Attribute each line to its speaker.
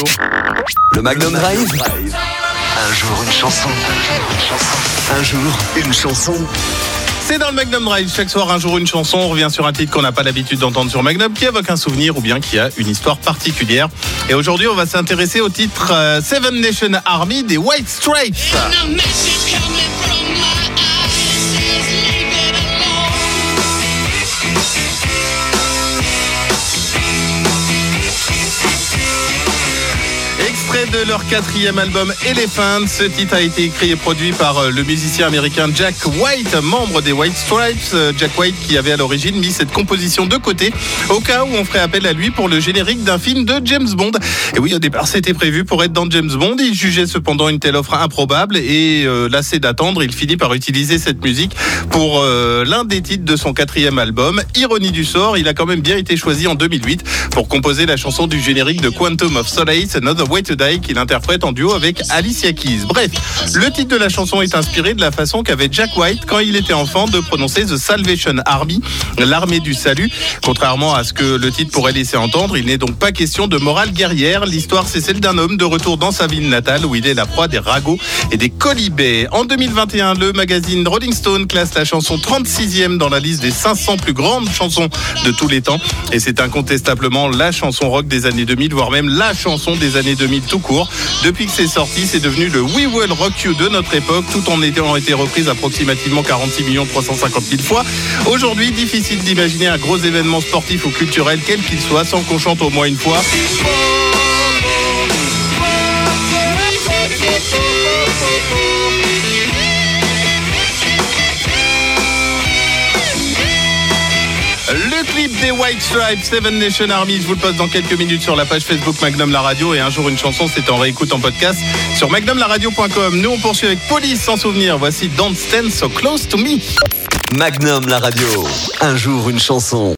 Speaker 1: radio.
Speaker 2: Le Magnum Drive. Un jour une chanson. Un jour une chanson.
Speaker 1: C'est dans le Magnum Drive. Chaque soir, un jour, une chanson. On revient sur un titre qu'on n'a pas l'habitude d'entendre sur Magnum, qui évoque un souvenir ou bien qui a une histoire particulière. Et aujourd'hui, on va s'intéresser au titre euh, Seven Nation Army des White Stripes. Extrait de leur quatrième album Elephant. Ce titre a été écrit et produit par euh, le musicien américain Jack White, membre des White Stripes. Euh, Jack White qui avait à l'origine mis cette composition de côté au cas où on ferait appel à lui pour le générique d'un film de James Bond. Et oui, au départ, c'était prévu pour être dans James Bond. Il jugeait cependant une telle offre improbable et euh, lassé d'attendre, il finit par utiliser cette musique pour euh, l'un des titres de son quatrième album. Ironie du sort, il a quand même bien été choisi en 2008 pour composer la chanson du générique de Quantum of Solace, Another Way to Qu'il interprète en duo avec Alicia Keys. Bref, le titre de la chanson est inspiré de la façon qu'avait Jack White quand il était enfant de prononcer The Salvation Army, l'armée du salut. Contrairement à ce que le titre pourrait laisser entendre, il n'est donc pas question de morale guerrière. L'histoire, c'est celle d'un homme de retour dans sa ville natale où il est la proie des ragots et des colibés. En 2021, le magazine Rolling Stone classe la chanson 36e dans la liste des 500 plus grandes chansons de tous les temps. Et c'est incontestablement la chanson rock des années 2000, voire même la chanson des années 2000 tout court. Depuis que c'est sorti, c'est devenu le We Will Rock You de notre époque, tout en ayant été reprise approximativement 46 350 000 fois. Aujourd'hui, difficile d'imaginer un gros événement sportif ou culturel, quel qu'il soit, sans qu'on chante au moins une fois. Le clip des White Stripes, Seven Nation Army, je vous le poste dans quelques minutes sur la page Facebook Magnum La Radio et un jour une chanson, c'est en réécoute en podcast sur magnumlaradio.com. Nous on poursuit avec Police sans souvenir. Voici Don't Stand So Close to Me.
Speaker 2: Magnum la radio. Un jour une chanson.